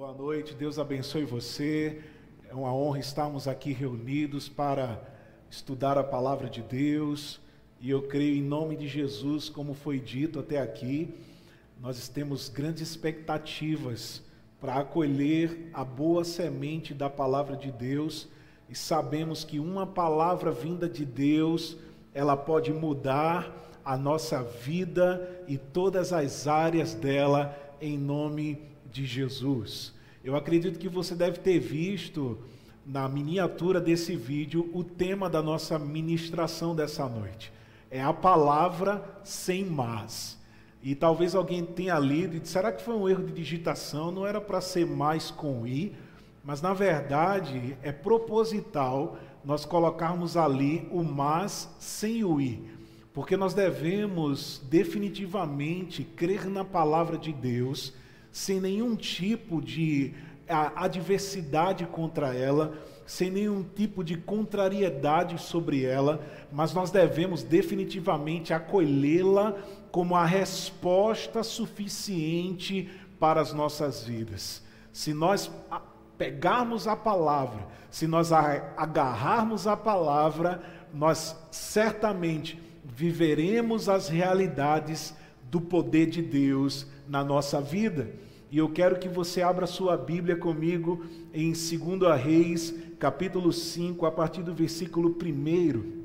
Boa noite, Deus abençoe você. É uma honra estarmos aqui reunidos para estudar a palavra de Deus. E eu creio em nome de Jesus, como foi dito até aqui, nós temos grandes expectativas para acolher a boa semente da palavra de Deus e sabemos que uma palavra vinda de Deus, ela pode mudar a nossa vida e todas as áreas dela em nome de Jesus. Eu acredito que você deve ter visto na miniatura desse vídeo o tema da nossa ministração dessa noite. É a palavra sem mais. E talvez alguém tenha lido e disse, será que foi um erro de digitação? Não era para ser mais com i, mas na verdade é proposital nós colocarmos ali o mas sem o i, porque nós devemos definitivamente crer na palavra de Deus sem nenhum tipo de adversidade contra ela, sem nenhum tipo de contrariedade sobre ela, mas nós devemos definitivamente acolhê-la como a resposta suficiente para as nossas vidas. Se nós pegarmos a palavra, se nós agarrarmos a palavra, nós certamente viveremos as realidades do poder de Deus na nossa vida. E eu quero que você abra sua Bíblia comigo em 2 Reis, capítulo 5, a partir do versículo 1.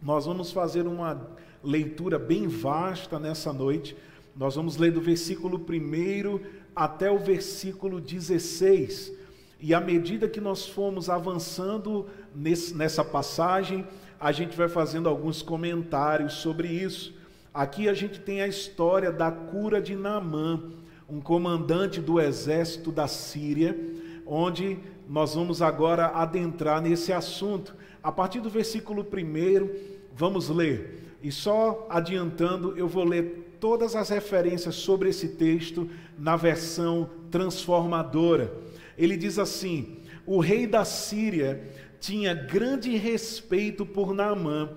Nós vamos fazer uma leitura bem vasta nessa noite. Nós vamos ler do versículo 1 até o versículo 16. E à medida que nós formos avançando nesse, nessa passagem, a gente vai fazendo alguns comentários sobre isso. Aqui a gente tem a história da cura de Naamã, um comandante do exército da Síria, onde nós vamos agora adentrar nesse assunto. A partir do versículo 1, vamos ler. E só adiantando, eu vou ler todas as referências sobre esse texto na versão transformadora. Ele diz assim: O rei da Síria tinha grande respeito por Naamã,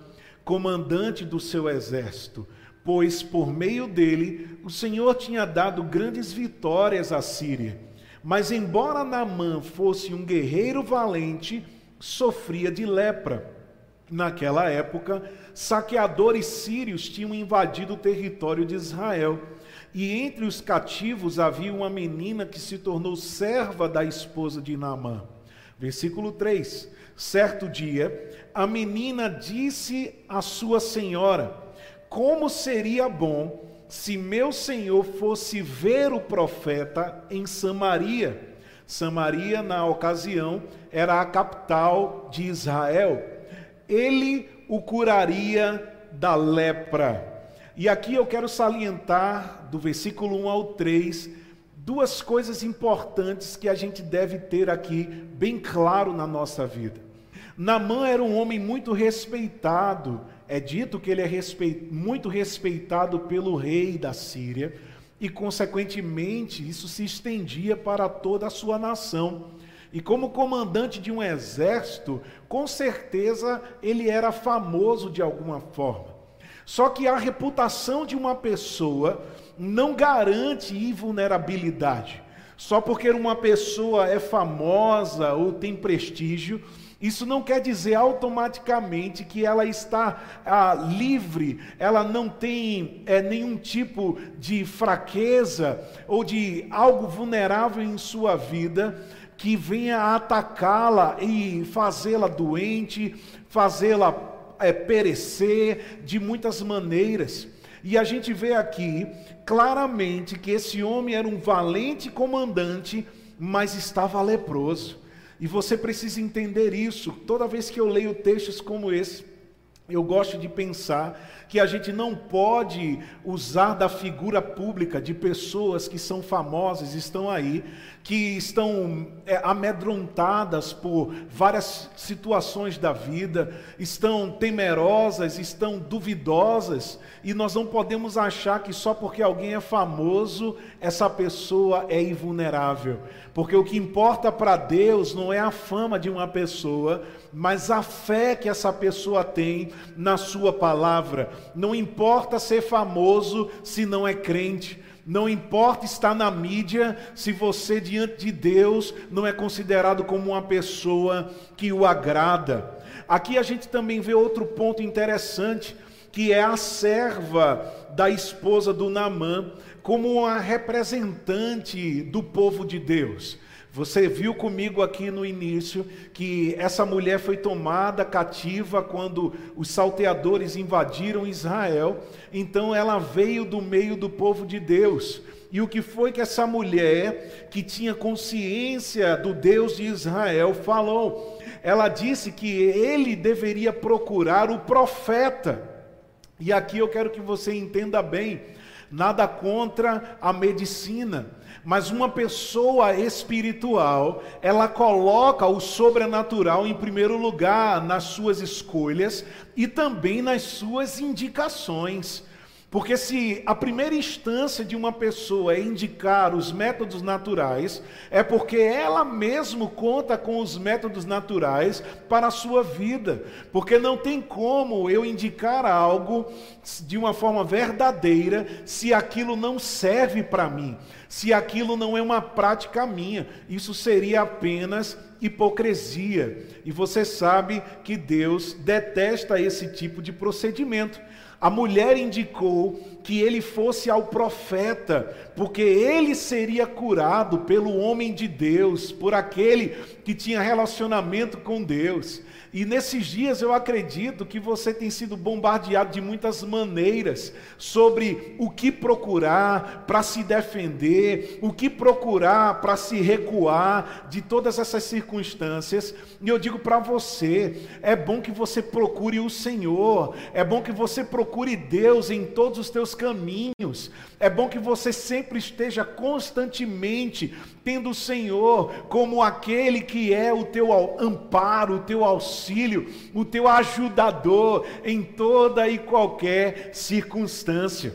comandante do seu exército pois por meio dele o Senhor tinha dado grandes vitórias à Síria. Mas embora Naamã fosse um guerreiro valente, sofria de lepra. Naquela época, saqueadores sírios tinham invadido o território de Israel. E entre os cativos havia uma menina que se tornou serva da esposa de Naamã. Versículo 3: Certo dia, a menina disse à sua senhora: como seria bom se meu senhor fosse ver o profeta em Samaria. Samaria, na ocasião, era a capital de Israel. Ele o curaria da lepra. E aqui eu quero salientar, do versículo 1 ao 3, duas coisas importantes que a gente deve ter aqui bem claro na nossa vida. Namã era um homem muito respeitado é dito que ele é respeit, muito respeitado pelo rei da Síria e, consequentemente, isso se estendia para toda a sua nação. E como comandante de um exército, com certeza ele era famoso de alguma forma. Só que a reputação de uma pessoa não garante invulnerabilidade. Só porque uma pessoa é famosa ou tem prestígio, isso não quer dizer automaticamente que ela está ah, livre, ela não tem é, nenhum tipo de fraqueza ou de algo vulnerável em sua vida que venha atacá-la e fazê-la doente, fazê-la é, perecer de muitas maneiras. E a gente vê aqui claramente que esse homem era um valente comandante, mas estava leproso. E você precisa entender isso. Toda vez que eu leio textos como esse, eu gosto de pensar que a gente não pode usar da figura pública de pessoas que são famosas, estão aí, que estão é, amedrontadas por várias situações da vida, estão temerosas, estão duvidosas, e nós não podemos achar que só porque alguém é famoso, essa pessoa é invulnerável. Porque o que importa para Deus não é a fama de uma pessoa, mas a fé que essa pessoa tem na sua palavra. Não importa ser famoso se não é crente. Não importa estar na mídia, se você diante de Deus não é considerado como uma pessoa que o agrada. Aqui a gente também vê outro ponto interessante, que é a serva da esposa do Namã, como uma representante do povo de Deus. Você viu comigo aqui no início que essa mulher foi tomada cativa quando os salteadores invadiram Israel, então ela veio do meio do povo de Deus. E o que foi que essa mulher, que tinha consciência do Deus de Israel, falou? Ela disse que ele deveria procurar o profeta. E aqui eu quero que você entenda bem: nada contra a medicina mas uma pessoa espiritual, ela coloca o sobrenatural em primeiro lugar nas suas escolhas e também nas suas indicações. Porque se a primeira instância de uma pessoa é indicar os métodos naturais, é porque ela mesmo conta com os métodos naturais para a sua vida. Porque não tem como eu indicar algo de uma forma verdadeira se aquilo não serve para mim, se aquilo não é uma prática minha. Isso seria apenas hipocrisia. E você sabe que Deus detesta esse tipo de procedimento. A mulher indicou que ele fosse ao profeta, porque ele seria curado pelo homem de Deus, por aquele que tinha relacionamento com Deus. E nesses dias eu acredito que você tem sido bombardeado de muitas maneiras sobre o que procurar para se defender, o que procurar para se recuar de todas essas circunstâncias. E eu digo para você: é bom que você procure o Senhor, é bom que você procure Deus em todos os teus caminhos, é bom que você sempre esteja constantemente tendo o Senhor como aquele que é o teu amparo, o teu auxílio, o teu ajudador em toda e qualquer circunstância.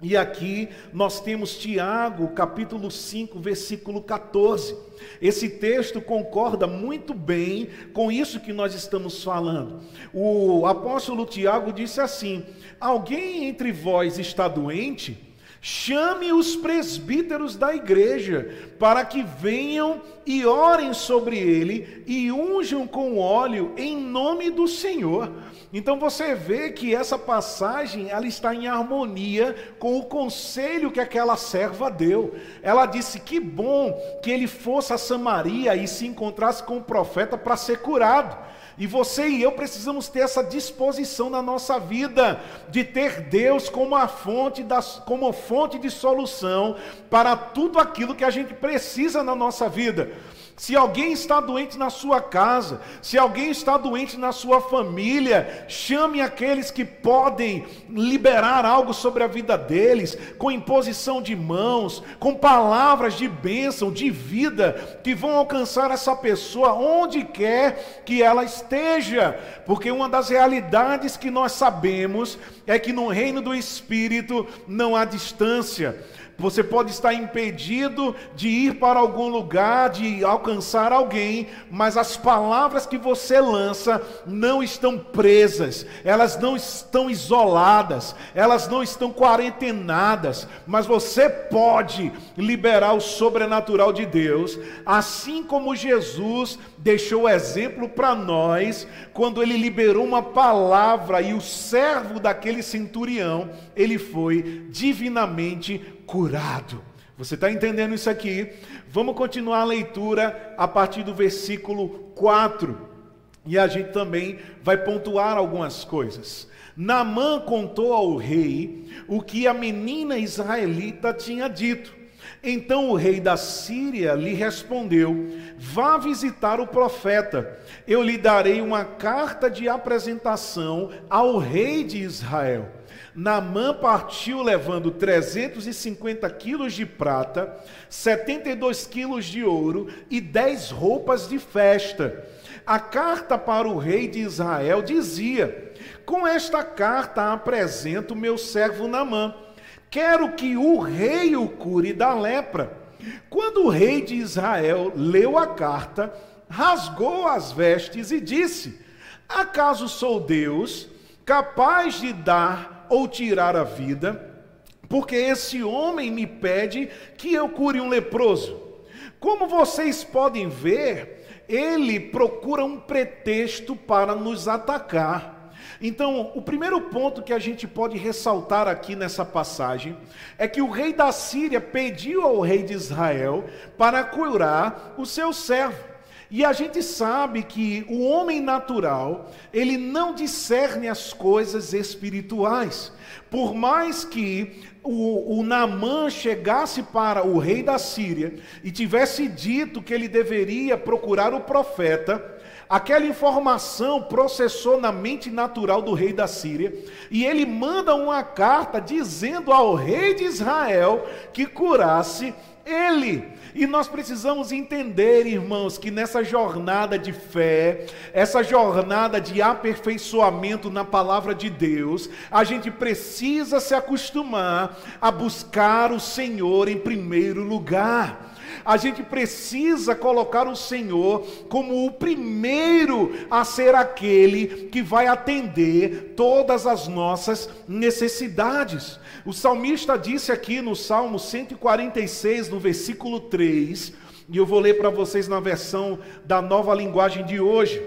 E aqui nós temos Tiago, capítulo 5, versículo 14. Esse texto concorda muito bem com isso que nós estamos falando. O apóstolo Tiago disse assim: Alguém entre vós está doente? Chame os presbíteros da igreja, para que venham e orem sobre ele e unjam com óleo em nome do Senhor. Então você vê que essa passagem ela está em harmonia com o conselho que aquela serva deu. Ela disse que bom que ele fosse a Samaria e se encontrasse com o profeta para ser curado. E você e eu precisamos ter essa disposição na nossa vida de ter Deus como a fonte das, como fonte de solução para tudo aquilo que a gente precisa na nossa vida. Se alguém está doente na sua casa, se alguém está doente na sua família, chame aqueles que podem liberar algo sobre a vida deles, com imposição de mãos, com palavras de bênção, de vida, que vão alcançar essa pessoa onde quer que ela esteja, porque uma das realidades que nós sabemos é que no reino do Espírito não há distância. Você pode estar impedido de ir para algum lugar, de alcançar alguém, mas as palavras que você lança não estão presas, elas não estão isoladas, elas não estão quarentenadas, mas você pode liberar o sobrenatural de Deus, assim como Jesus deixou exemplo para nós quando ele liberou uma palavra e o servo daquele centurião, ele foi divinamente curado. Você está entendendo isso aqui? Vamos continuar a leitura a partir do versículo 4. E a gente também vai pontuar algumas coisas. Naamã contou ao rei o que a menina israelita tinha dito. Então o rei da Síria lhe respondeu: Vá visitar o profeta, eu lhe darei uma carta de apresentação ao rei de Israel. Naamã partiu levando 350 quilos de prata, 72 quilos de ouro e 10 roupas de festa. A carta para o rei de Israel dizia: Com esta carta apresento meu servo Naamã Quero que o rei o cure da lepra. Quando o rei de Israel leu a carta, rasgou as vestes e disse: Acaso sou Deus, capaz de dar ou tirar a vida? porque esse homem me pede que eu cure um leproso. Como vocês podem ver, ele procura um pretexto para nos atacar. Então, o primeiro ponto que a gente pode ressaltar aqui nessa passagem é que o rei da Síria pediu ao rei de Israel para curar o seu servo. E a gente sabe que o homem natural, ele não discerne as coisas espirituais. Por mais que o, o chegasse para o rei da Síria e tivesse dito que ele deveria procurar o profeta, Aquela informação processou na mente natural do rei da Síria e ele manda uma carta dizendo ao rei de Israel que curasse ele. E nós precisamos entender, irmãos, que nessa jornada de fé, essa jornada de aperfeiçoamento na palavra de Deus, a gente precisa se acostumar a buscar o Senhor em primeiro lugar a gente precisa colocar o Senhor como o primeiro a ser aquele que vai atender todas as nossas necessidades. O salmista disse aqui no Salmo 146, no versículo 3, e eu vou ler para vocês na versão da nova linguagem de hoje.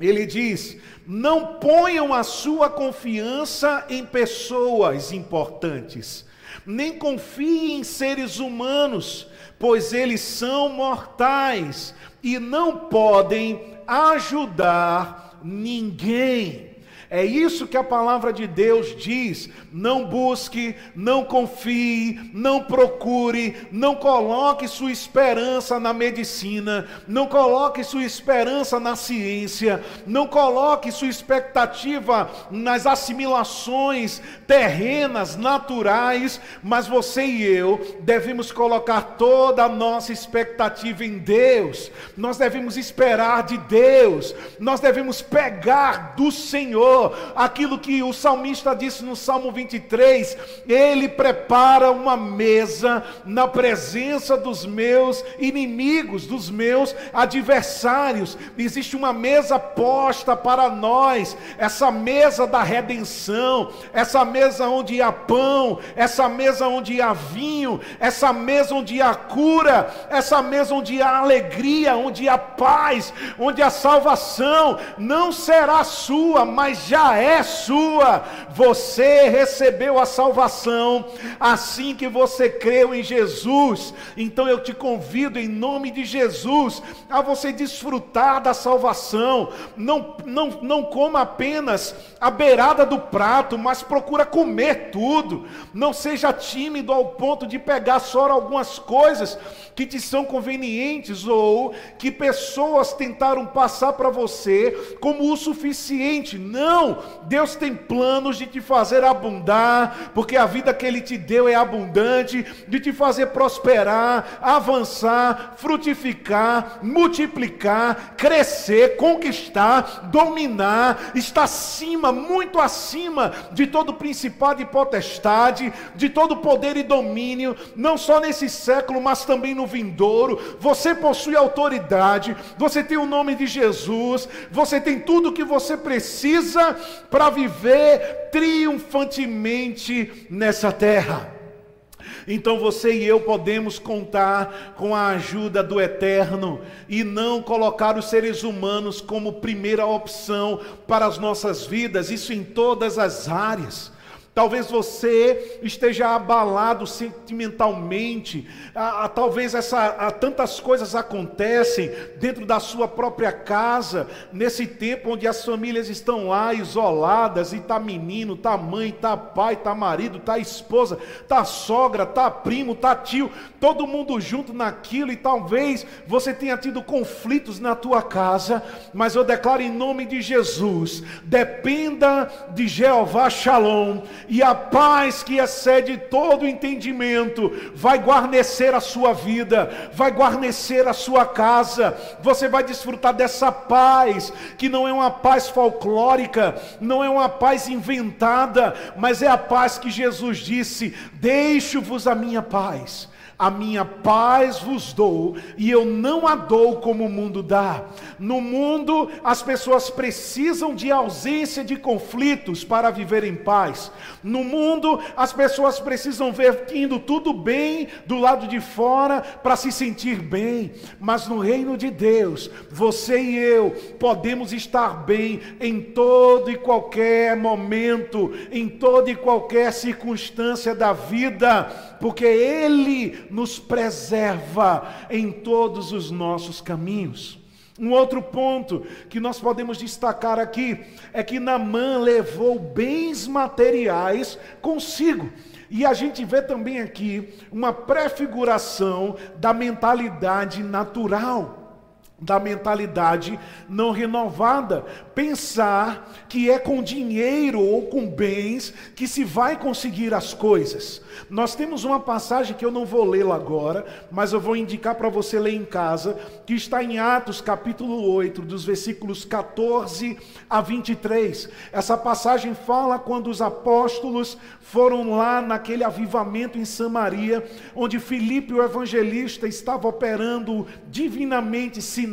Ele diz: Não ponham a sua confiança em pessoas importantes, nem confiem em seres humanos, pois eles são mortais e não podem ajudar ninguém. É isso que a palavra de Deus diz. Não busque, não confie, não procure, não coloque sua esperança na medicina, não coloque sua esperança na ciência, não coloque sua expectativa nas assimilações terrenas, naturais, mas você e eu devemos colocar toda a nossa expectativa em Deus. Nós devemos esperar de Deus. Nós devemos pegar do Senhor aquilo que o salmista disse no Salmo 23: Ele prepara uma mesa na presença dos meus inimigos, dos meus adversários. Existe uma mesa posta para nós, essa mesa da redenção, essa mesa onde há pão, essa mesa onde há vinho, essa mesa onde há cura, essa mesa onde há alegria, onde há paz, onde há salvação, não será sua, mas já é sua. Você recebeu a salvação assim que você creu em Jesus. Então eu te convido em nome de Jesus a você desfrutar da salvação. Não não não coma apenas a beirada do prato, mas procura comer tudo. Não seja tímido ao ponto de pegar só algumas coisas que te são convenientes ou que pessoas tentaram passar para você como o suficiente. Não, Deus tem planos de te fazer abundar, porque a vida que Ele te deu é abundante, de te fazer prosperar, avançar, frutificar, multiplicar, crescer, conquistar, dominar, está acima, muito acima de todo principado e potestade, de todo poder e domínio, não só nesse século, mas também no vindouro. Você possui autoridade, você tem o nome de Jesus, você tem tudo o que você precisa para viver triunfantemente nessa terra. Então você e eu podemos contar com a ajuda do Eterno e não colocar os seres humanos como primeira opção para as nossas vidas, isso em todas as áreas. Talvez você esteja abalado sentimentalmente, ah, ah, talvez essa, ah, tantas coisas acontecem dentro da sua própria casa, nesse tempo onde as famílias estão lá isoladas, e está menino, está mãe, está pai, está marido, está esposa, está sogra, está primo, está tio, todo mundo junto naquilo, e talvez você tenha tido conflitos na tua casa, mas eu declaro em nome de Jesus: dependa de Jeová Shalom e a paz que excede todo entendimento vai guarnecer a sua vida, vai guarnecer a sua casa. Você vai desfrutar dessa paz, que não é uma paz folclórica, não é uma paz inventada, mas é a paz que Jesus disse: Deixo-vos a minha paz A minha paz vos dou, e eu não a dou como o mundo dá. No mundo, as pessoas precisam de ausência de conflitos para viver em paz. No mundo, as pessoas precisam ver indo tudo bem do lado de fora para se sentir bem. Mas no reino de Deus, você e eu podemos estar bem em todo e qualquer momento, em toda e qualquer circunstância da vida, porque Ele nos preserva em todos os nossos caminhos. Um outro ponto que nós podemos destacar aqui é que Namã levou bens materiais consigo. E a gente vê também aqui uma prefiguração da mentalidade natural da mentalidade não renovada, pensar que é com dinheiro ou com bens que se vai conseguir as coisas. Nós temos uma passagem que eu não vou lê-la agora, mas eu vou indicar para você ler em casa, que está em Atos capítulo 8, dos versículos 14 a 23. Essa passagem fala quando os apóstolos foram lá naquele avivamento em Samaria, onde Filipe o evangelista estava operando divinamente sinais,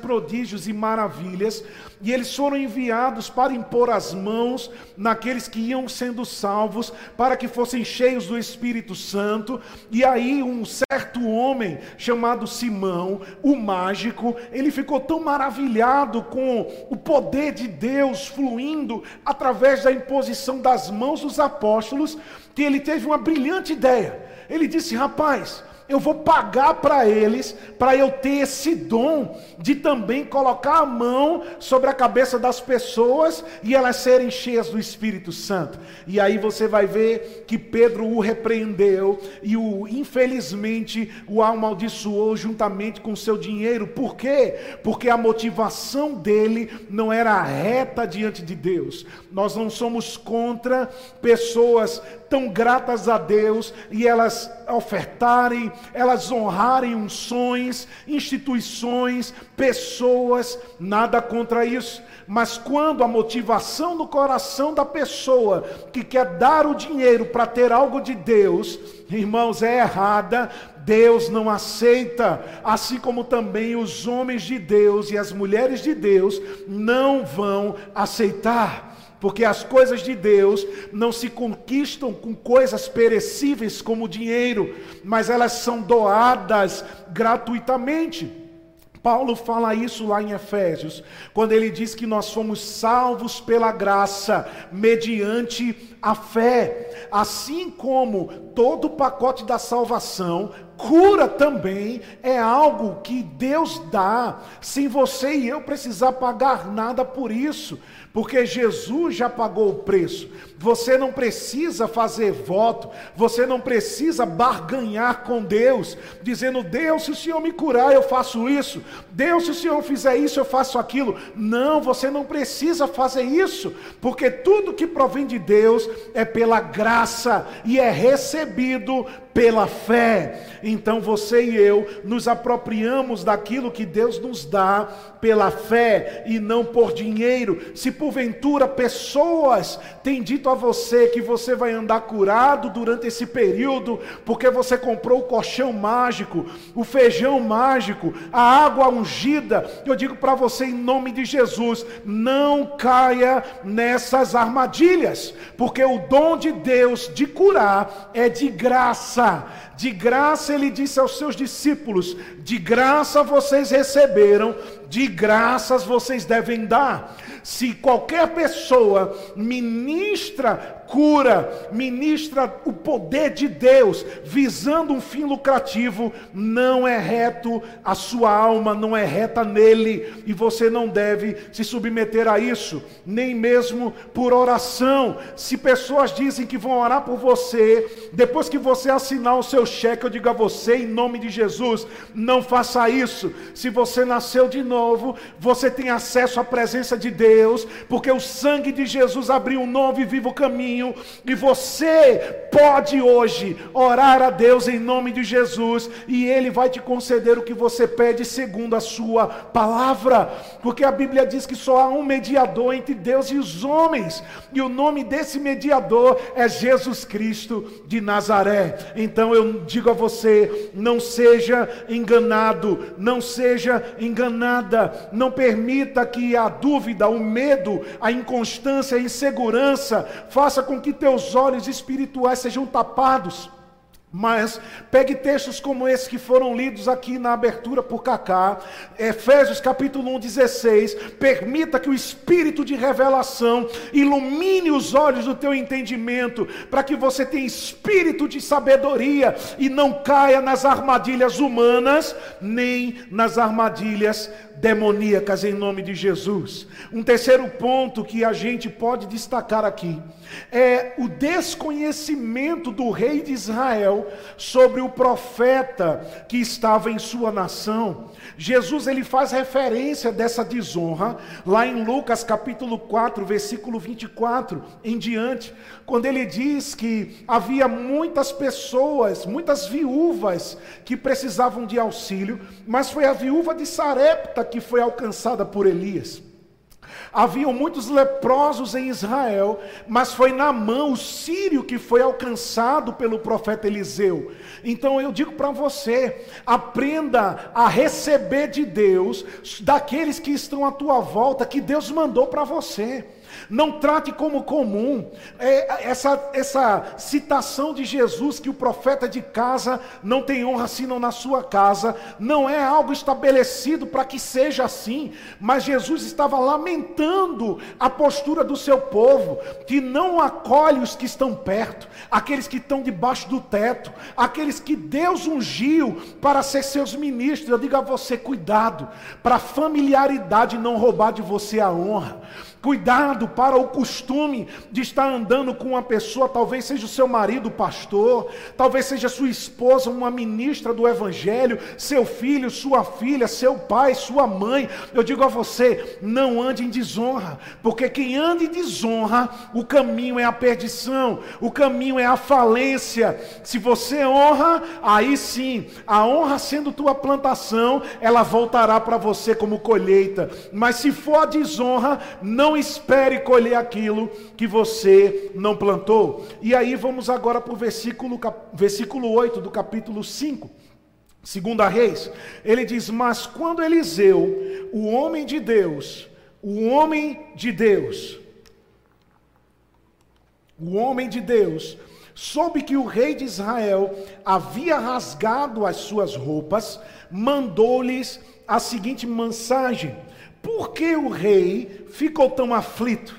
prodígios e maravilhas, e eles foram enviados para impor as mãos naqueles que iam sendo salvos, para que fossem cheios do Espírito Santo. E aí, um certo homem chamado Simão, o mágico, ele ficou tão maravilhado com o poder de Deus fluindo através da imposição das mãos dos apóstolos, que ele teve uma brilhante ideia. Ele disse: Rapaz, eu vou pagar para eles, para eu ter esse dom de também colocar a mão sobre a cabeça das pessoas e elas serem cheias do Espírito Santo. E aí você vai ver que Pedro o repreendeu e o infelizmente o amaldiçoou juntamente com seu dinheiro. Por quê? Porque a motivação dele não era reta diante de Deus. Nós não somos contra pessoas tão gratas a Deus e elas ofertarem, elas honrarem unções, instituições, pessoas, nada contra isso. Mas quando a motivação no coração da pessoa que quer dar o dinheiro para ter algo de Deus, irmãos, é errada, Deus não aceita, assim como também os homens de Deus e as mulheres de Deus não vão aceitar. Porque as coisas de Deus não se conquistam com coisas perecíveis como dinheiro, mas elas são doadas gratuitamente. Paulo fala isso lá em Efésios, quando ele diz que nós fomos salvos pela graça, mediante a fé. Assim como todo o pacote da salvação, cura também é algo que Deus dá, sem você e eu precisar pagar nada por isso porque Jesus já pagou o preço. Você não precisa fazer voto, você não precisa barganhar com Deus, dizendo: Deus, se o Senhor me curar, eu faço isso. Deus, se o Senhor fizer isso, eu faço aquilo. Não, você não precisa fazer isso, porque tudo que provém de Deus é pela graça e é recebido pela fé. Então você e eu nos apropriamos daquilo que Deus nos dá pela fé e não por dinheiro. Se porventura pessoas têm dito a você que você vai andar curado durante esse período, porque você comprou o colchão mágico, o feijão mágico, a água ungida, eu digo para você em nome de Jesus, não caia nessas armadilhas, porque o dom de Deus de curar é de graça. De graça ele disse aos seus discípulos: de graça vocês receberam, de graças vocês devem dar. Se qualquer pessoa ministra cura, ministra o poder de Deus, visando um fim lucrativo, não é reto, a sua alma não é reta nele, e você não deve se submeter a isso, nem mesmo por oração. Se pessoas dizem que vão orar por você, depois que você assinar o seu cheque, eu digo a você, em nome de Jesus, não faça isso. Se você nasceu de novo, você tem acesso à presença de Deus, porque o sangue de Jesus abriu um novo e vivo caminho caminho, e você pode hoje orar a Deus em nome de Jesus, e Ele vai te conceder o que você pede segundo a Sua palavra, porque a Bíblia diz que só há um mediador entre Deus e os homens, e o nome desse mediador é Jesus Cristo de Nazaré. Então eu digo a você: não seja enganado, não seja enganada, não permita que a dúvida, o medo, a inconstância, a insegurança faça com que teus olhos espirituais sejam tapados. Mas pegue textos como esse que foram lidos aqui na abertura por Cacá, Efésios capítulo 1, 16. Permita que o espírito de revelação ilumine os olhos do teu entendimento, para que você tenha espírito de sabedoria e não caia nas armadilhas humanas, nem nas armadilhas demoníacas em nome de Jesus. Um terceiro ponto que a gente pode destacar aqui é o desconhecimento do rei de Israel sobre o profeta que estava em sua nação. Jesus ele faz referência dessa desonra lá em Lucas capítulo 4, versículo 24 em diante, quando ele diz que havia muitas pessoas, muitas viúvas que precisavam de auxílio, mas foi a viúva de Sarepta que foi alcançada por Elias. Haviam muitos leprosos em Israel, mas foi Naamã, o sírio, que foi alcançado pelo profeta Eliseu. Então eu digo para você: aprenda a receber de Deus, daqueles que estão à tua volta, que Deus mandou para você. Não trate como comum é, essa, essa citação de Jesus que o profeta de casa não tem honra senão na sua casa. Não é algo estabelecido para que seja assim, mas Jesus estava lamentando a postura do seu povo, que não acolhe os que estão perto, aqueles que estão debaixo do teto, aqueles que Deus ungiu para ser seus ministros. Eu digo a você: cuidado, para familiaridade não roubar de você a honra. Cuidado para o costume de estar andando com uma pessoa, talvez seja o seu marido pastor, talvez seja sua esposa, uma ministra do evangelho, seu filho, sua filha, seu pai, sua mãe. Eu digo a você, não ande em desonra, porque quem anda em desonra, o caminho é a perdição, o caminho é a falência. Se você honra, aí sim, a honra sendo tua plantação, ela voltará para você como colheita. Mas se for a desonra, não não espere colher aquilo que você não plantou. E aí vamos agora para o versículo, versículo 8 do capítulo 5. Segunda Reis, ele diz: Mas quando Eliseu, o homem de Deus, o homem de Deus, o homem de Deus, soube que o rei de Israel havia rasgado as suas roupas, mandou-lhes a seguinte mensagem: por que o rei ficou tão aflito?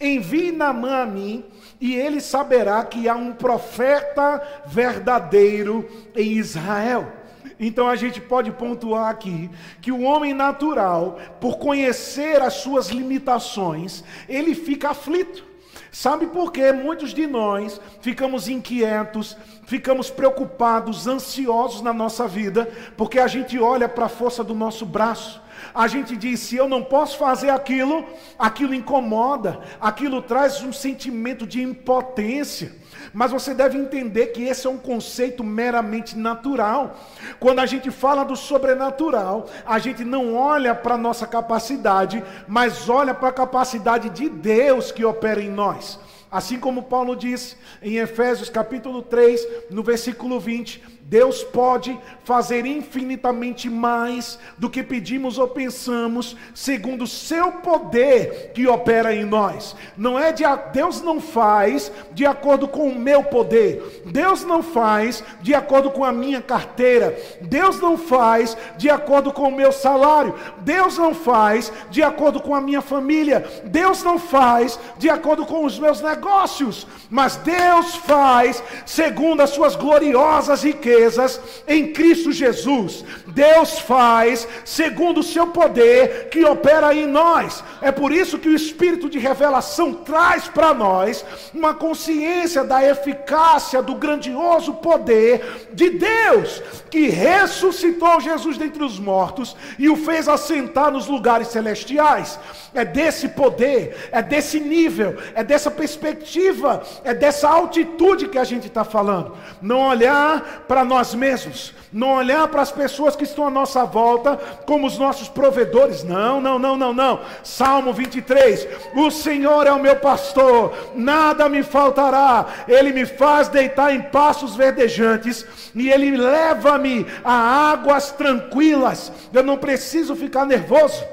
Envie Namã a mim, e ele saberá que há um profeta verdadeiro em Israel. Então a gente pode pontuar aqui que o homem natural, por conhecer as suas limitações, ele fica aflito. Sabe por que muitos de nós ficamos inquietos, ficamos preocupados, ansiosos na nossa vida, porque a gente olha para a força do nosso braço. A gente diz: se eu não posso fazer aquilo, aquilo incomoda, aquilo traz um sentimento de impotência. Mas você deve entender que esse é um conceito meramente natural. Quando a gente fala do sobrenatural, a gente não olha para a nossa capacidade, mas olha para a capacidade de Deus que opera em nós. Assim como Paulo disse em Efésios capítulo 3, no versículo 20, Deus pode fazer infinitamente mais do que pedimos ou pensamos, segundo o seu poder que opera em nós. Não é de Deus não faz de acordo com o meu poder. Deus não faz de acordo com a minha carteira. Deus não faz de acordo com o meu salário. Deus não faz de acordo com a minha família. Deus não faz de acordo com os meus negócios, mas Deus faz segundo as suas gloriosas riquezas riquezas em Cristo Jesus. Deus faz segundo o seu poder que opera em nós. É por isso que o espírito de revelação traz para nós uma consciência da eficácia do grandioso poder de Deus, que ressuscitou Jesus dentre os mortos e o fez assentar nos lugares celestiais. É desse poder, é desse nível, é dessa perspectiva, é dessa altitude que a gente está falando. Não olhar para nós mesmos, não olhar para as pessoas que estão à nossa volta como os nossos provedores. Não, não, não, não, não. Salmo 23: O Senhor é o meu pastor, nada me faltará. Ele me faz deitar em passos verdejantes e ele leva-me a águas tranquilas. Eu não preciso ficar nervoso.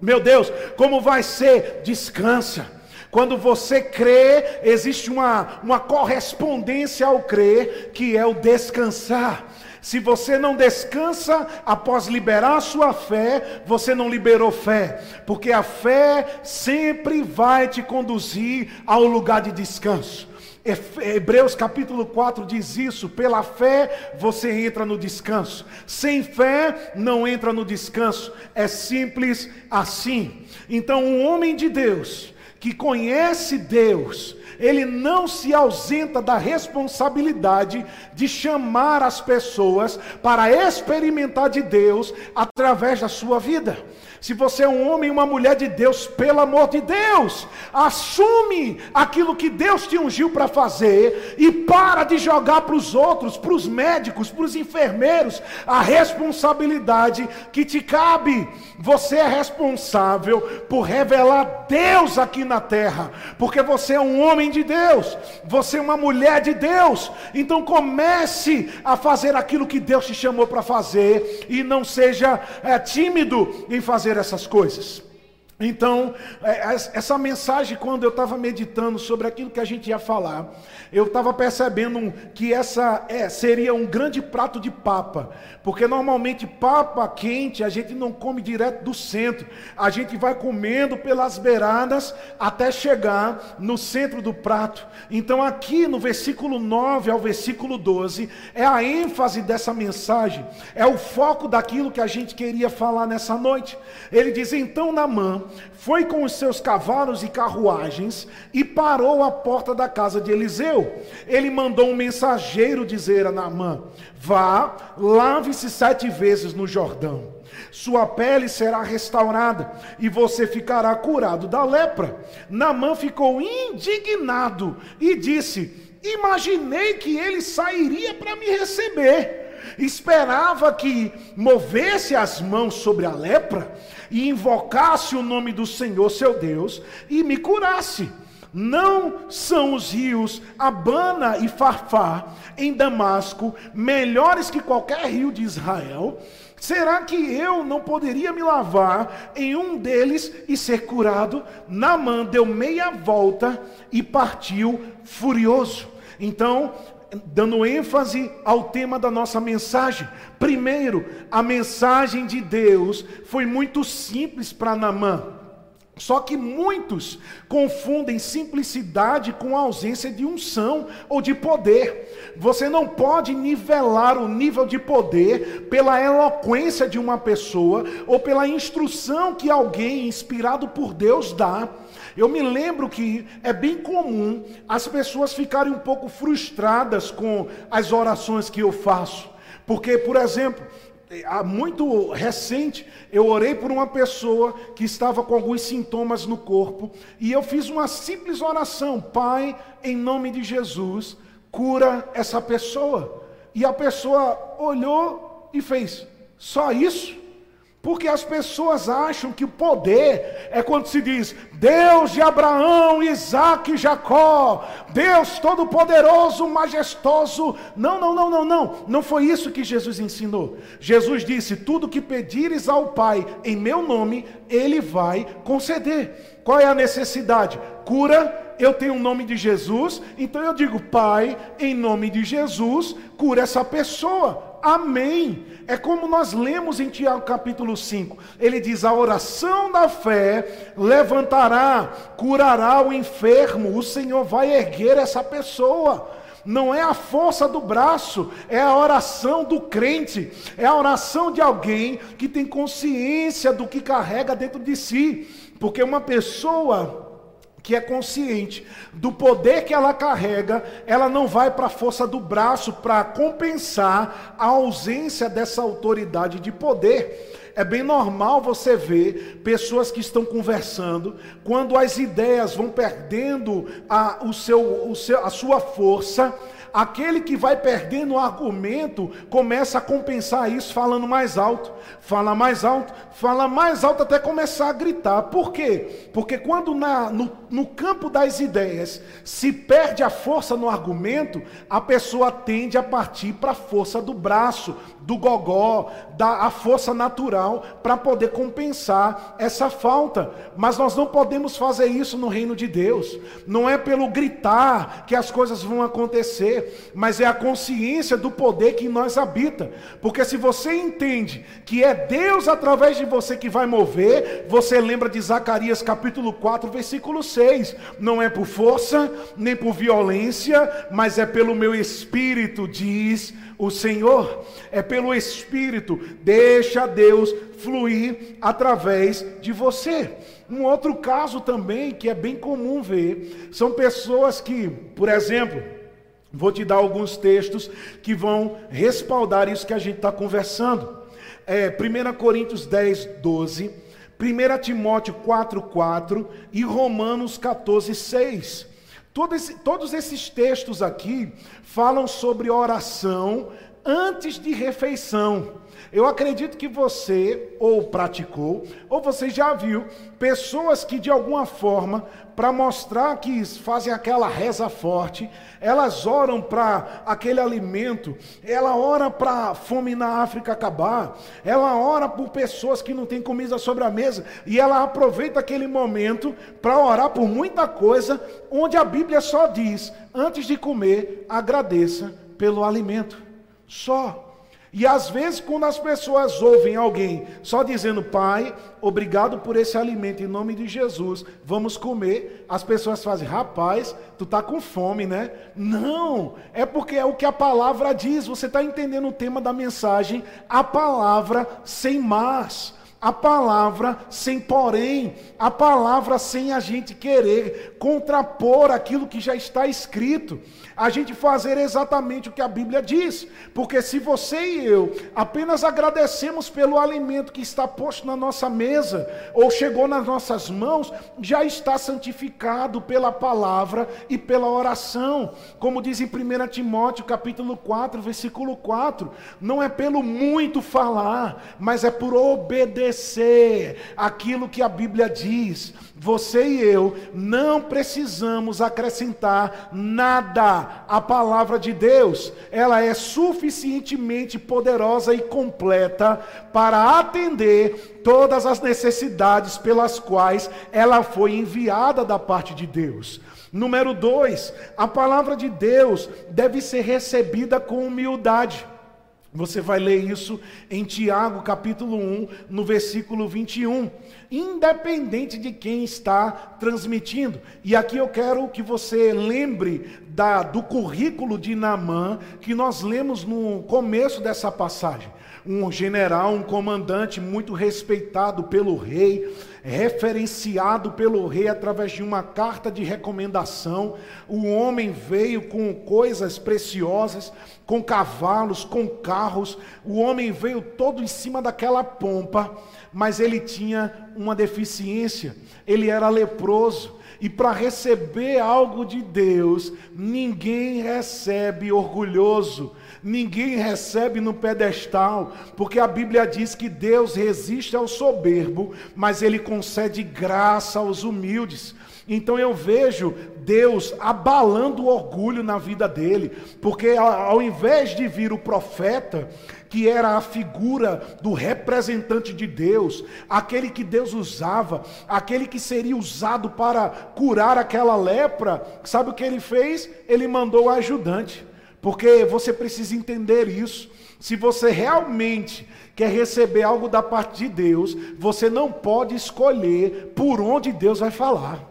Meu Deus, como vai ser? Descansa. Quando você crê, existe uma, uma correspondência ao crer, que é o descansar. Se você não descansa após liberar sua fé, você não liberou fé, porque a fé sempre vai te conduzir ao lugar de descanso. Hebreus capítulo 4 diz isso: pela fé você entra no descanso, sem fé não entra no descanso, é simples assim. Então, um homem de Deus, que conhece Deus, ele não se ausenta da responsabilidade de chamar as pessoas para experimentar de Deus através da sua vida. Se você é um homem e uma mulher de Deus, pelo amor de Deus, assume aquilo que Deus te ungiu para fazer e para de jogar para os outros, para os médicos, para os enfermeiros, a responsabilidade que te cabe. Você é responsável por revelar Deus aqui na terra, porque você é um homem de Deus, você é uma mulher de Deus. Então comece a fazer aquilo que Deus te chamou para fazer e não seja é, tímido em fazer fazer essas coisas. Então, é, essa mensagem, quando eu estava meditando sobre aquilo que a gente ia falar, eu estava percebendo que essa é, seria um grande prato de papa, porque normalmente papa quente a gente não come direto do centro, a gente vai comendo pelas beiradas até chegar no centro do prato. Então, aqui no versículo 9 ao versículo 12, é a ênfase dessa mensagem, é o foco daquilo que a gente queria falar nessa noite. Ele diz: Então, Namã foi com os seus cavalos e carruagens e parou à porta da casa de Eliseu. Ele mandou um mensageiro dizer a Naamã: Vá, lave-se sete vezes no Jordão. Sua pele será restaurada e você ficará curado da lepra. Naamã ficou indignado e disse: Imaginei que ele sairia para me receber. Esperava que movesse as mãos sobre a lepra e invocasse o nome do Senhor, seu Deus, e me curasse. Não são os rios Abana e Farfá em Damasco melhores que qualquer rio de Israel? Será que eu não poderia me lavar em um deles e ser curado? Namã deu meia volta e partiu furioso. Então, dando ênfase ao tema da nossa mensagem. Primeiro, a mensagem de Deus foi muito simples para Namã. Só que muitos confundem simplicidade com a ausência de unção ou de poder. Você não pode nivelar o nível de poder pela eloquência de uma pessoa ou pela instrução que alguém inspirado por Deus dá. Eu me lembro que é bem comum as pessoas ficarem um pouco frustradas com as orações que eu faço. Porque, por exemplo, há muito recente, eu orei por uma pessoa que estava com alguns sintomas no corpo e eu fiz uma simples oração: Pai, em nome de Jesus, cura essa pessoa. E a pessoa olhou e fez: Só isso? Porque as pessoas acham que o poder é quando se diz Deus de Abraão, Isaac e Jacó, Deus todo-poderoso, majestoso. Não, não, não, não, não. Não foi isso que Jesus ensinou. Jesus disse: Tudo que pedires ao Pai em meu nome, Ele vai conceder. Qual é a necessidade? Cura, eu tenho o nome de Jesus, então eu digo, Pai, em nome de Jesus, cura essa pessoa. Amém. É como nós lemos em Tiago capítulo 5. Ele diz: A oração da fé levantará, curará o enfermo, o Senhor vai erguer essa pessoa. Não é a força do braço, é a oração do crente, é a oração de alguém que tem consciência do que carrega dentro de si. Porque uma pessoa que é consciente do poder que ela carrega, ela não vai para a força do braço para compensar a ausência dessa autoridade de poder. É bem normal você ver pessoas que estão conversando, quando as ideias vão perdendo a, o seu, o seu, a sua força, Aquele que vai perdendo o argumento começa a compensar isso falando mais alto, fala mais alto, fala mais alto até começar a gritar. Por quê? Porque quando na, no, no campo das ideias se perde a força no argumento, a pessoa tende a partir para a força do braço, do gogó, da a força natural para poder compensar essa falta. Mas nós não podemos fazer isso no reino de Deus. Não é pelo gritar que as coisas vão acontecer, mas é a consciência do poder que em nós habita. Porque se você entende que é Deus através de você que vai mover, você lembra de Zacarias capítulo 4, versículo 6. Não é por força, nem por violência, mas é pelo meu espírito, diz o Senhor. É pelo espírito. Deixa Deus fluir através de você. Um outro caso também que é bem comum ver são pessoas que, por exemplo, vou te dar alguns textos que vão respaldar isso que a gente está conversando. É, 1 Coríntios 10, 12, 1 Timóteo 4, 4 e Romanos 14, 6. Esse, todos esses textos aqui falam sobre oração antes de refeição. Eu acredito que você ou praticou, ou você já viu pessoas que de alguma forma, para mostrar que fazem aquela reza forte, elas oram para aquele alimento, ela ora para a fome na África acabar, ela ora por pessoas que não têm comida sobre a mesa, e ela aproveita aquele momento para orar por muita coisa, onde a Bíblia só diz: antes de comer, agradeça pelo alimento. Só. E às vezes, quando as pessoas ouvem alguém só dizendo, Pai, obrigado por esse alimento em nome de Jesus, vamos comer, as pessoas fazem, rapaz, tu está com fome, né? Não, é porque é o que a palavra diz, você está entendendo o tema da mensagem, a palavra sem mais a palavra sem porém, a palavra sem a gente querer contrapor aquilo que já está escrito a gente fazer exatamente o que a Bíblia diz. Porque se você e eu apenas agradecemos pelo alimento que está posto na nossa mesa, ou chegou nas nossas mãos, já está santificado pela palavra e pela oração. Como diz em 1 Timóteo capítulo 4, versículo 4, não é pelo muito falar, mas é por obedecer aquilo que a Bíblia diz. Você e eu não precisamos acrescentar nada à palavra de Deus. Ela é suficientemente poderosa e completa para atender todas as necessidades pelas quais ela foi enviada da parte de Deus. Número dois, a palavra de Deus deve ser recebida com humildade. Você vai ler isso em Tiago, capítulo 1, no versículo 21. Independente de quem está transmitindo. E aqui eu quero que você lembre da, do currículo de Naamã, que nós lemos no começo dessa passagem. Um general, um comandante muito respeitado pelo rei referenciado pelo rei através de uma carta de recomendação. O homem veio com coisas preciosas, com cavalos, com carros. O homem veio todo em cima daquela pompa, mas ele tinha uma deficiência. Ele era leproso. E para receber algo de Deus, ninguém recebe orgulhoso ninguém recebe no pedestal, porque a Bíblia diz que Deus resiste ao soberbo, mas ele concede graça aos humildes. Então eu vejo Deus abalando o orgulho na vida dele, porque ao invés de vir o profeta, que era a figura do representante de Deus, aquele que Deus usava, aquele que seria usado para curar aquela lepra, sabe o que ele fez? Ele mandou o ajudante. Porque você precisa entender isso. Se você realmente quer receber algo da parte de Deus, você não pode escolher por onde Deus vai falar.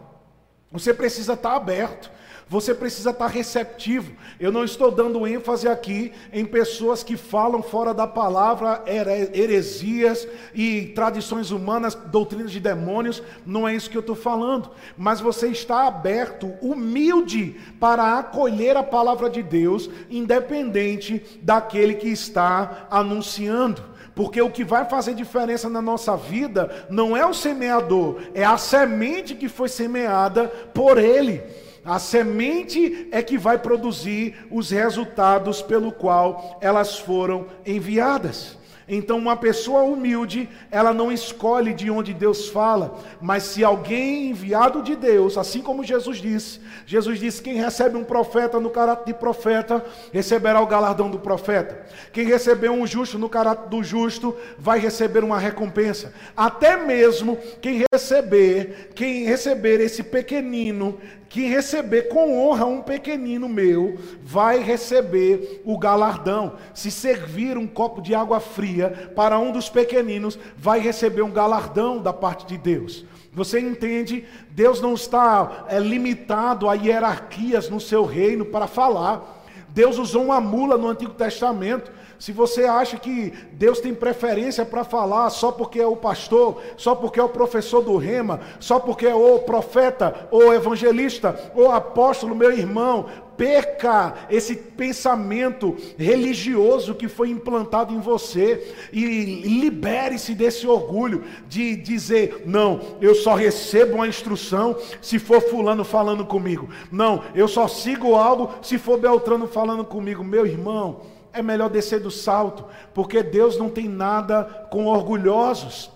Você precisa estar aberto. Você precisa estar receptivo. Eu não estou dando ênfase aqui em pessoas que falam fora da palavra, heresias e tradições humanas, doutrinas de demônios. Não é isso que eu estou falando. Mas você está aberto, humilde, para acolher a palavra de Deus, independente daquele que está anunciando. Porque o que vai fazer diferença na nossa vida não é o semeador, é a semente que foi semeada por ele. A semente é que vai produzir os resultados pelo qual elas foram enviadas. Então, uma pessoa humilde, ela não escolhe de onde Deus fala, mas se alguém enviado de Deus, assim como Jesus disse, Jesus disse: quem recebe um profeta no caráter de profeta, receberá o galardão do profeta. Quem receber um justo no caráter do justo, vai receber uma recompensa. Até mesmo quem receber, quem receber esse pequenino, que receber com honra um pequenino meu, vai receber o galardão. Se servir um copo de água fria para um dos pequeninos, vai receber um galardão da parte de Deus. Você entende? Deus não está é, limitado a hierarquias no seu reino para falar. Deus usou uma mula no Antigo Testamento. Se você acha que Deus tem preferência para falar só porque é o pastor, só porque é o professor do rema, só porque é o profeta, ou evangelista, ou apóstolo, meu irmão, perca esse pensamento religioso que foi implantado em você e libere-se desse orgulho de dizer: não, eu só recebo uma instrução se for Fulano falando comigo, não, eu só sigo algo se for Beltrano falando comigo, meu irmão é melhor descer do salto, porque Deus não tem nada com orgulhosos.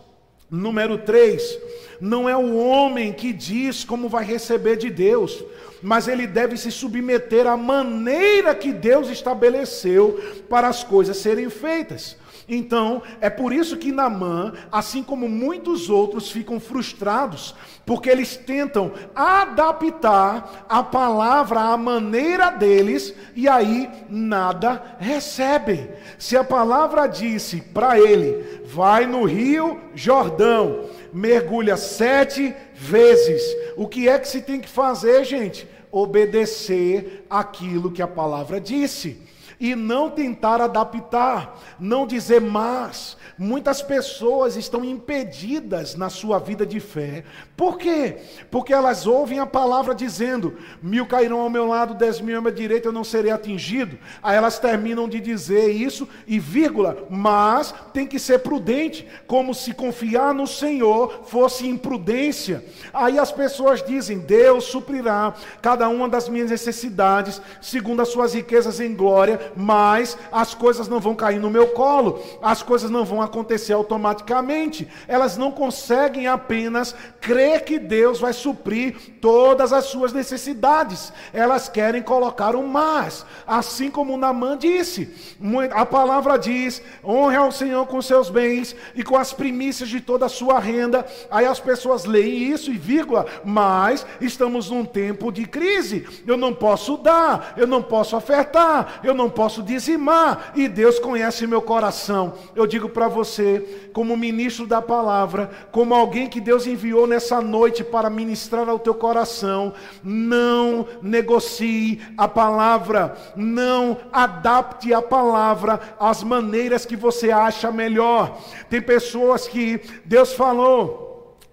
Número 3, não é o homem que diz como vai receber de Deus, mas ele deve se submeter à maneira que Deus estabeleceu para as coisas serem feitas. Então, é por isso que Namã, assim como muitos outros, ficam frustrados, porque eles tentam adaptar a palavra à maneira deles e aí nada recebem. Se a palavra disse para ele, vai no rio Jordão, mergulha sete vezes, o que é que se tem que fazer, gente? Obedecer aquilo que a palavra disse e não tentar adaptar, não dizer mais. Muitas pessoas estão impedidas na sua vida de fé. Por quê? Porque elas ouvem a palavra dizendo: mil cairão ao meu lado, dez mil à minha direita, eu não serei atingido. Aí elas terminam de dizer isso e vírgula, mas tem que ser prudente, como se confiar no Senhor fosse imprudência. Aí as pessoas dizem: Deus suprirá cada uma das minhas necessidades, segundo as suas riquezas em glória mas as coisas não vão cair no meu colo, as coisas não vão acontecer automaticamente. Elas não conseguem apenas crer que Deus vai suprir todas as suas necessidades. Elas querem colocar o mais, assim como Namã disse. A palavra diz: honre ao Senhor com seus bens e com as primícias de toda a sua renda. Aí as pessoas leem isso e vírgula, mas estamos num tempo de crise. Eu não posso dar, eu não posso ofertar, eu não posso dizimar, e Deus conhece meu coração. Eu digo para você, como ministro da palavra, como alguém que Deus enviou nessa noite para ministrar ao teu coração, não negocie a palavra, não adapte a palavra às maneiras que você acha melhor. Tem pessoas que Deus falou,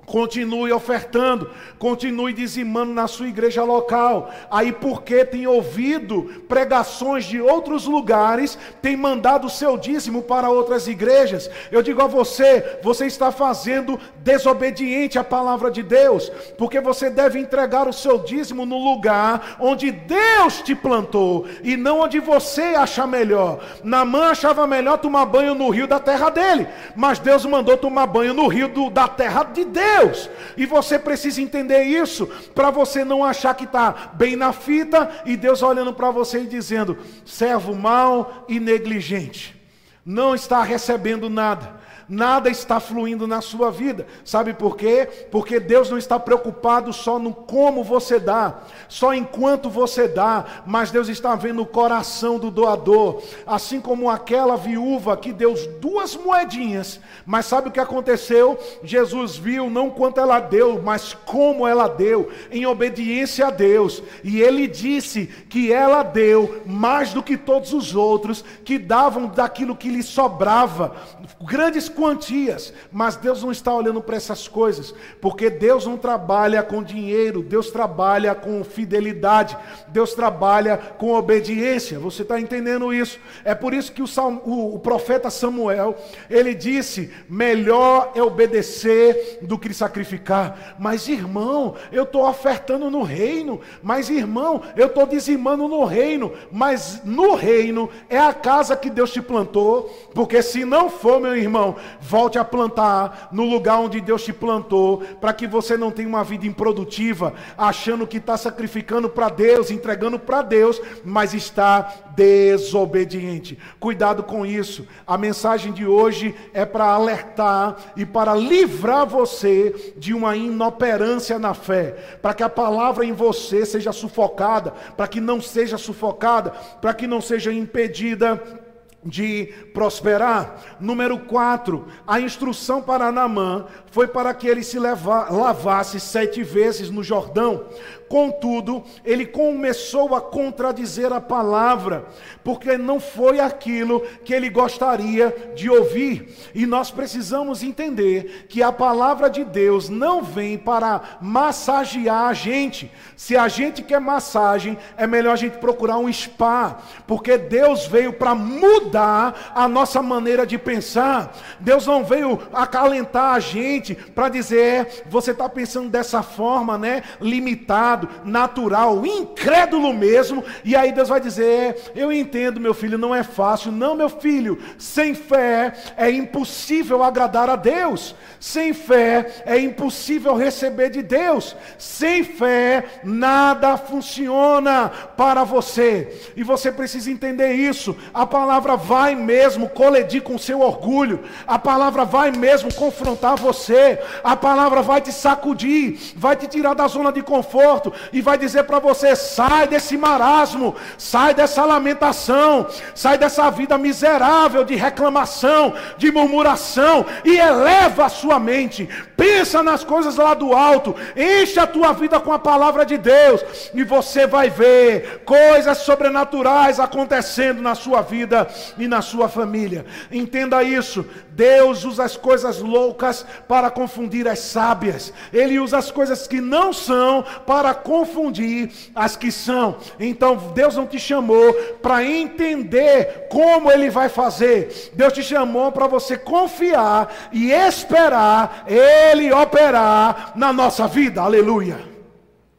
Continue ofertando, continue dizimando na sua igreja local. Aí, porque tem ouvido pregações de outros lugares, tem mandado o seu dízimo para outras igrejas. Eu digo a você: você está fazendo desobediente à palavra de Deus, porque você deve entregar o seu dízimo no lugar onde Deus te plantou e não onde você acha melhor. Namã achava melhor tomar banho no rio da terra dele, mas Deus mandou tomar banho no rio do, da terra de Deus. Deus. E você precisa entender isso para você não achar que está bem na fita e Deus olhando para você e dizendo: servo mau e negligente, não está recebendo nada nada está fluindo na sua vida. Sabe por quê? Porque Deus não está preocupado só no como você dá, só enquanto você dá, mas Deus está vendo o coração do doador. Assim como aquela viúva que deu duas moedinhas, mas sabe o que aconteceu? Jesus viu não quanto ela deu, mas como ela deu, em obediência a Deus. E ele disse que ela deu mais do que todos os outros que davam daquilo que lhe sobrava. Grandes quantias, mas Deus não está olhando para essas coisas, porque Deus não trabalha com dinheiro, Deus trabalha com fidelidade, Deus trabalha com obediência. Você está entendendo isso? É por isso que o, o, o profeta Samuel ele disse: melhor é obedecer do que sacrificar. Mas irmão, eu estou ofertando no reino, mas irmão, eu estou dizimando no reino, mas no reino é a casa que Deus te plantou, porque se não for, meu irmão, volte a plantar no lugar onde Deus te plantou, para que você não tenha uma vida improdutiva, achando que está sacrificando para Deus, entregando para Deus, mas está desobediente. Cuidado com isso. A mensagem de hoje é para alertar e para livrar você de uma inoperância na fé, para que a palavra em você seja sufocada, para que não seja sufocada, para que não seja impedida de prosperar. Número 4, a instrução para Namã foi para que ele se leva, lavasse sete vezes no Jordão. Contudo, ele começou a contradizer a palavra, porque não foi aquilo que ele gostaria de ouvir. E nós precisamos entender que a palavra de Deus não vem para massagear a gente. Se a gente quer massagem, é melhor a gente procurar um spa, porque Deus veio para mudar a nossa maneira de pensar. Deus não veio acalentar a gente para dizer, é, você está pensando dessa forma, né? Limitado natural, incrédulo mesmo, e aí Deus vai dizer: Eu entendo, meu filho, não é fácil. Não, meu filho, sem fé é impossível agradar a Deus, sem fé é impossível receber de Deus, sem fé nada funciona para você, e você precisa entender isso. A palavra vai mesmo colidir com seu orgulho, a palavra vai mesmo confrontar você, a palavra vai te sacudir, vai te tirar da zona de conforto, e vai dizer para você: sai desse marasmo, sai dessa lamentação, sai dessa vida miserável de reclamação, de murmuração e eleva a sua mente. Pensa nas coisas lá do alto, enche a tua vida com a palavra de Deus e você vai ver coisas sobrenaturais acontecendo na sua vida e na sua família. Entenda isso. Deus usa as coisas loucas para confundir as sábias. Ele usa as coisas que não são para confundir as que são. Então Deus não te chamou para entender como Ele vai fazer. Deus te chamou para você confiar e esperar Ele operar na nossa vida. Aleluia.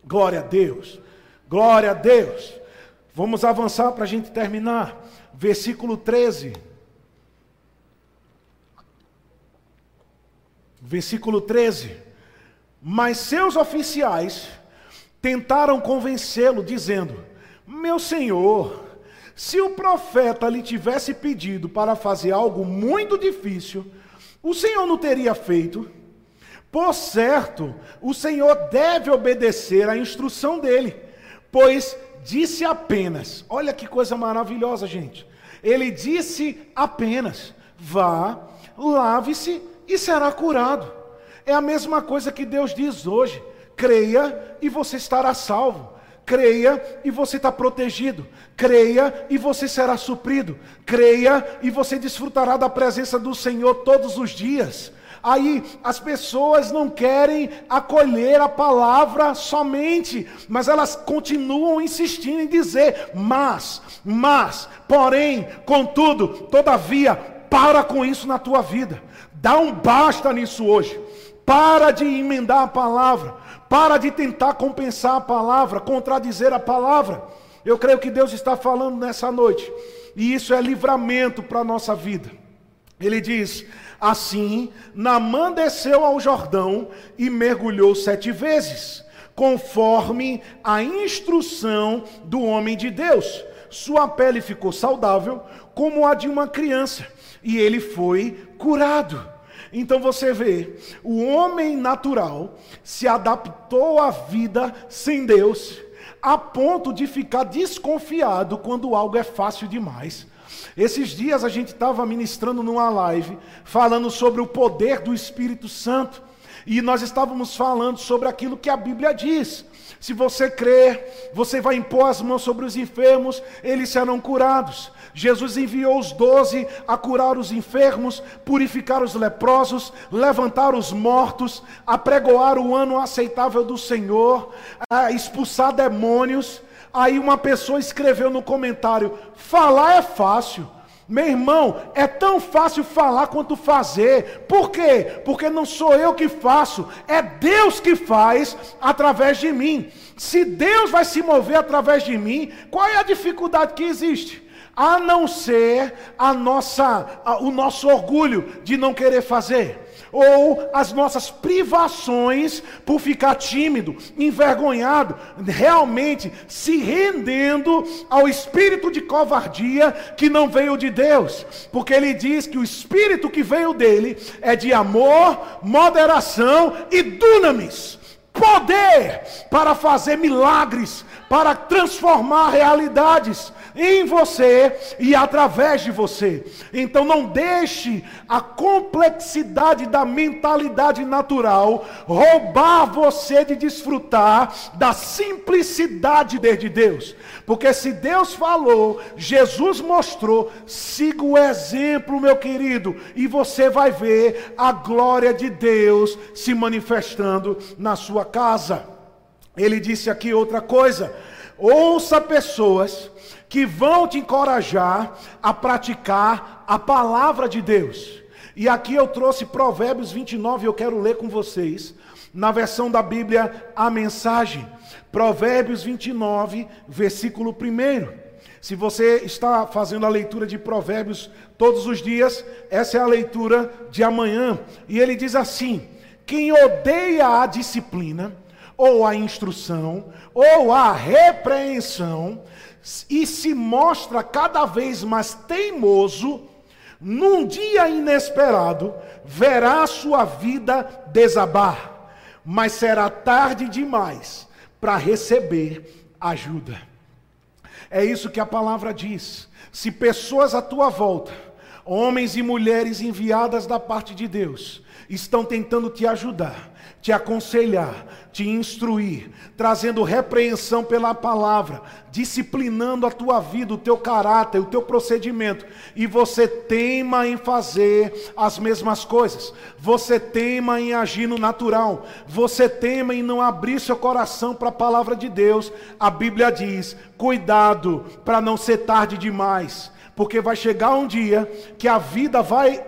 Glória a Deus. Glória a Deus. Vamos avançar para a gente terminar. Versículo 13. Versículo 13. Mas seus oficiais tentaram convencê-lo, dizendo: Meu senhor, se o profeta lhe tivesse pedido para fazer algo muito difícil, o senhor não teria feito. Por certo, o senhor deve obedecer à instrução dele, pois disse apenas: olha que coisa maravilhosa, gente. Ele disse apenas: vá, lave-se e será curado. É a mesma coisa que Deus diz hoje. Creia e você estará salvo. Creia e você está protegido. Creia e você será suprido. Creia e você desfrutará da presença do Senhor todos os dias. Aí as pessoas não querem acolher a palavra somente, mas elas continuam insistindo em dizer: mas, mas, porém, contudo, todavia, para com isso na tua vida. Dá um basta nisso hoje. Para de emendar a palavra. Para de tentar compensar a palavra, contradizer a palavra. Eu creio que Deus está falando nessa noite. E isso é livramento para a nossa vida. Ele diz: Assim, Namã desceu ao Jordão e mergulhou sete vezes, conforme a instrução do homem de Deus. Sua pele ficou saudável, como a de uma criança, e ele foi curado. Então você vê, o homem natural se adaptou à vida sem Deus, a ponto de ficar desconfiado quando algo é fácil demais. Esses dias a gente estava ministrando numa live, falando sobre o poder do Espírito Santo. E nós estávamos falando sobre aquilo que a Bíblia diz. Se você crer, você vai impor as mãos sobre os enfermos, eles serão curados. Jesus enviou os doze a curar os enfermos, purificar os leprosos, levantar os mortos, apregoar o ano aceitável do Senhor, expulsar demônios. Aí uma pessoa escreveu no comentário: falar é fácil. Meu irmão, é tão fácil falar quanto fazer. Por quê? Porque não sou eu que faço, é Deus que faz através de mim. Se Deus vai se mover através de mim, qual é a dificuldade que existe? A não ser a nossa, a, o nosso orgulho de não querer fazer. Ou as nossas privações por ficar tímido, envergonhado, realmente se rendendo ao espírito de covardia que não veio de Deus, porque ele diz que o espírito que veio dele é de amor, moderação e dunamis poder para fazer milagres, para transformar realidades em você e através de você. Então não deixe a complexidade da mentalidade natural roubar você de desfrutar da simplicidade de Deus. Porque se Deus falou, Jesus mostrou, siga o exemplo, meu querido, e você vai ver a glória de Deus se manifestando na sua casa. Ele disse aqui outra coisa: ouça pessoas que vão te encorajar a praticar a palavra de Deus. E aqui eu trouxe Provérbios 29, eu quero ler com vocês, na versão da Bíblia, a mensagem. Provérbios 29, versículo 1. Se você está fazendo a leitura de Provérbios todos os dias, essa é a leitura de amanhã. E ele diz assim: Quem odeia a disciplina, ou a instrução, ou a repreensão, e se mostra cada vez mais teimoso, num dia inesperado, verá sua vida desabar, mas será tarde demais para receber ajuda. É isso que a palavra diz. Se pessoas à tua volta, homens e mulheres enviadas da parte de Deus, estão tentando te ajudar, te aconselhar, te instruir, trazendo repreensão pela palavra, disciplinando a tua vida, o teu caráter, o teu procedimento, e você teima em fazer as mesmas coisas, você teima em agir no natural, você teima em não abrir seu coração para a palavra de Deus, a Bíblia diz: cuidado para não ser tarde demais, porque vai chegar um dia que a vida vai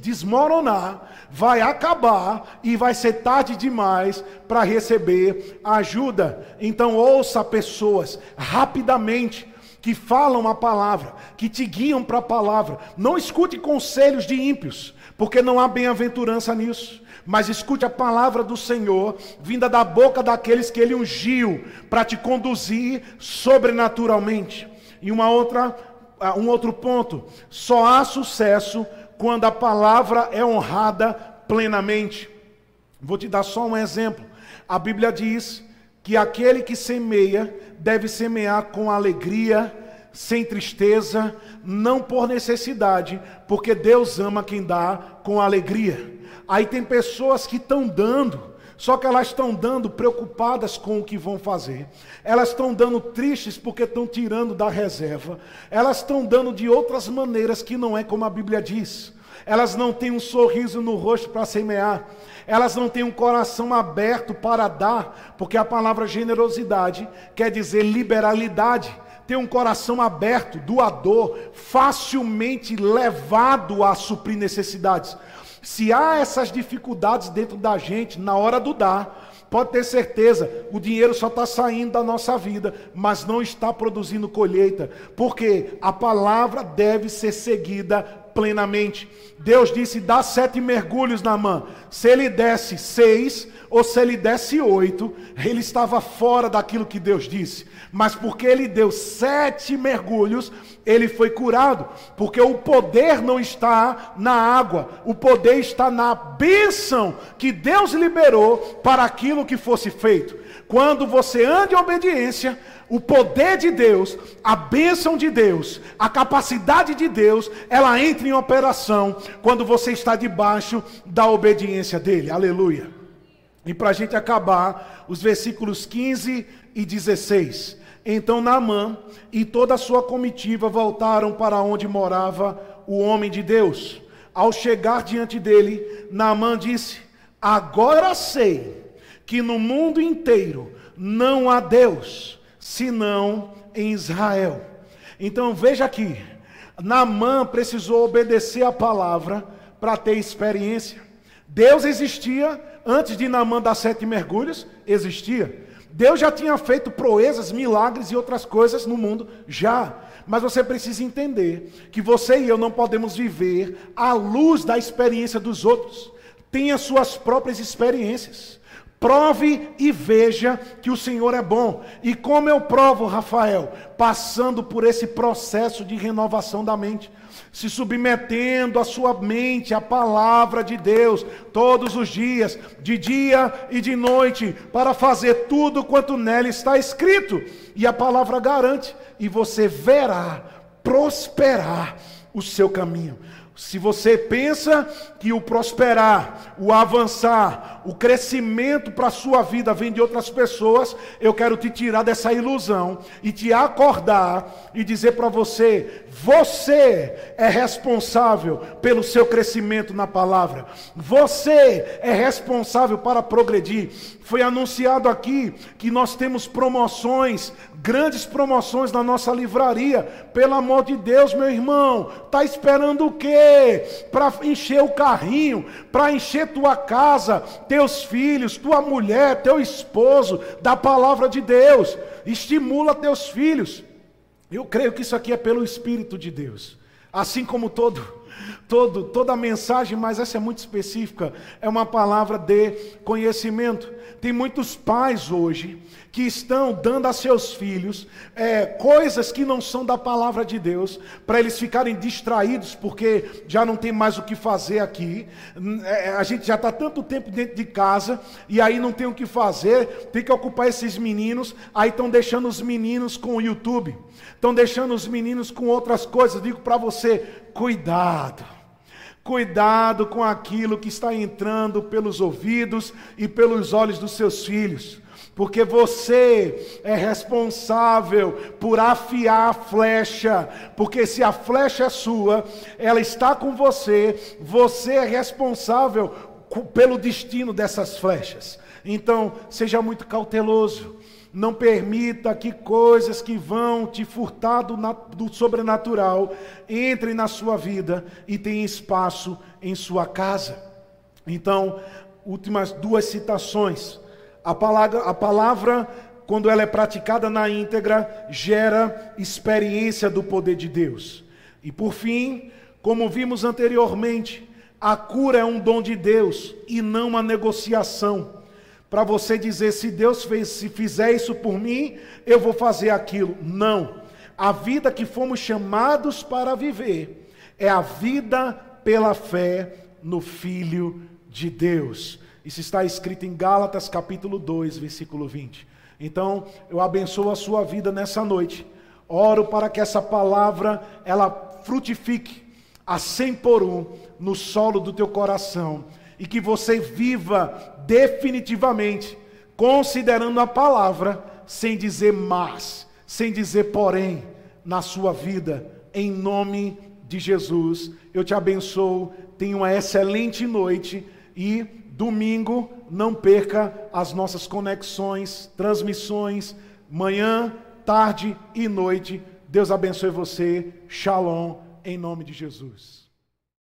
desmoronar vai acabar e vai ser tarde demais para receber ajuda. Então ouça pessoas rapidamente que falam a palavra, que te guiam para a palavra. Não escute conselhos de ímpios, porque não há bem-aventurança nisso. Mas escute a palavra do Senhor, vinda da boca daqueles que Ele ungiu, para te conduzir sobrenaturalmente. E uma outra, um outro ponto: só há sucesso quando a palavra é honrada plenamente. Vou te dar só um exemplo. A Bíblia diz que aquele que semeia deve semear com alegria, sem tristeza, não por necessidade, porque Deus ama quem dá com alegria. Aí tem pessoas que estão dando, só que elas estão dando preocupadas com o que vão fazer. Elas estão dando tristes porque estão tirando da reserva. Elas estão dando de outras maneiras que não é como a Bíblia diz. Elas não têm um sorriso no rosto para semear. Elas não têm um coração aberto para dar, porque a palavra generosidade quer dizer liberalidade ter um coração aberto, doador, facilmente levado a suprir necessidades. Se há essas dificuldades dentro da gente na hora do dar, pode ter certeza, o dinheiro só está saindo da nossa vida, mas não está produzindo colheita, porque a palavra deve ser seguida plenamente. Deus disse: dá sete mergulhos na mão. Se ele desse seis, ou se ele desse oito, ele estava fora daquilo que Deus disse. Mas porque ele deu sete mergulhos, ele foi curado. Porque o poder não está na água, o poder está na bênção que Deus liberou para aquilo que fosse feito. Quando você anda em obediência, o poder de Deus, a bênção de Deus, a capacidade de Deus, ela entra em operação quando você está debaixo da obediência dele. Aleluia. E para a gente acabar, os versículos 15 e 16. Então Naamã e toda a sua comitiva voltaram para onde morava o homem de Deus. Ao chegar diante dele, Naamã disse: Agora sei que no mundo inteiro não há Deus, senão em Israel. Então veja aqui, Naamã precisou obedecer a palavra para ter experiência. Deus existia antes de Naamã dar sete mergulhos, existia. Deus já tinha feito proezas, milagres e outras coisas no mundo, já. Mas você precisa entender que você e eu não podemos viver à luz da experiência dos outros. Tenha suas próprias experiências. Prove e veja que o Senhor é bom. E como eu provo, Rafael? Passando por esse processo de renovação da mente, se submetendo a sua mente à palavra de Deus todos os dias, de dia e de noite, para fazer tudo quanto nela está escrito. E a palavra garante, e você verá prosperar o seu caminho. Se você pensa que o prosperar, o avançar, o crescimento para a sua vida vem de outras pessoas, eu quero te tirar dessa ilusão e te acordar e dizer para você: você é responsável pelo seu crescimento na palavra, você é responsável para progredir. Foi anunciado aqui que nós temos promoções, grandes promoções na nossa livraria. Pelo amor de Deus, meu irmão, tá esperando o quê? Para encher o carrinho, para encher tua casa, teus filhos, tua mulher, teu esposo da palavra de Deus. Estimula teus filhos. Eu creio que isso aqui é pelo espírito de Deus. Assim como todo todo, toda a mensagem, mas essa é muito específica, é uma palavra de conhecimento. Tem muitos pais hoje que estão dando a seus filhos é, coisas que não são da palavra de Deus, para eles ficarem distraídos, porque já não tem mais o que fazer aqui. É, a gente já está tanto tempo dentro de casa e aí não tem o que fazer, tem que ocupar esses meninos, aí estão deixando os meninos com o YouTube, estão deixando os meninos com outras coisas. Digo para você, cuidado. Cuidado com aquilo que está entrando pelos ouvidos e pelos olhos dos seus filhos, porque você é responsável por afiar a flecha, porque se a flecha é sua, ela está com você, você é responsável pelo destino dessas flechas. Então, seja muito cauteloso. Não permita que coisas que vão te furtar do, do, sobrenatural entrem na sua vida e tenham espaço em sua casa. Então, últimas duas citações. A palavra, a palavra, quando ela é praticada na íntegra, gera experiência do poder de Deus. E por fim, como vimos anteriormente, a cura é um dom de Deus e não uma negociação para você dizer se Deus fez, se fizer isso por mim, eu vou fazer aquilo. Não. A vida que fomos chamados para viver é a vida pela fé no Filho de Deus. Isso está escrito em Gálatas capítulo 2, versículo 20. Então, eu abençoo a sua vida nessa noite. Oro para que essa palavra ela frutifique a cem por um no solo do teu coração e que você viva definitivamente, considerando a palavra, sem dizer mas, sem dizer porém, na sua vida, em nome de Jesus. Eu te abençoo, tenha uma excelente noite e domingo não perca as nossas conexões, transmissões, manhã, tarde e noite. Deus abençoe você. Shalom, em nome de Jesus.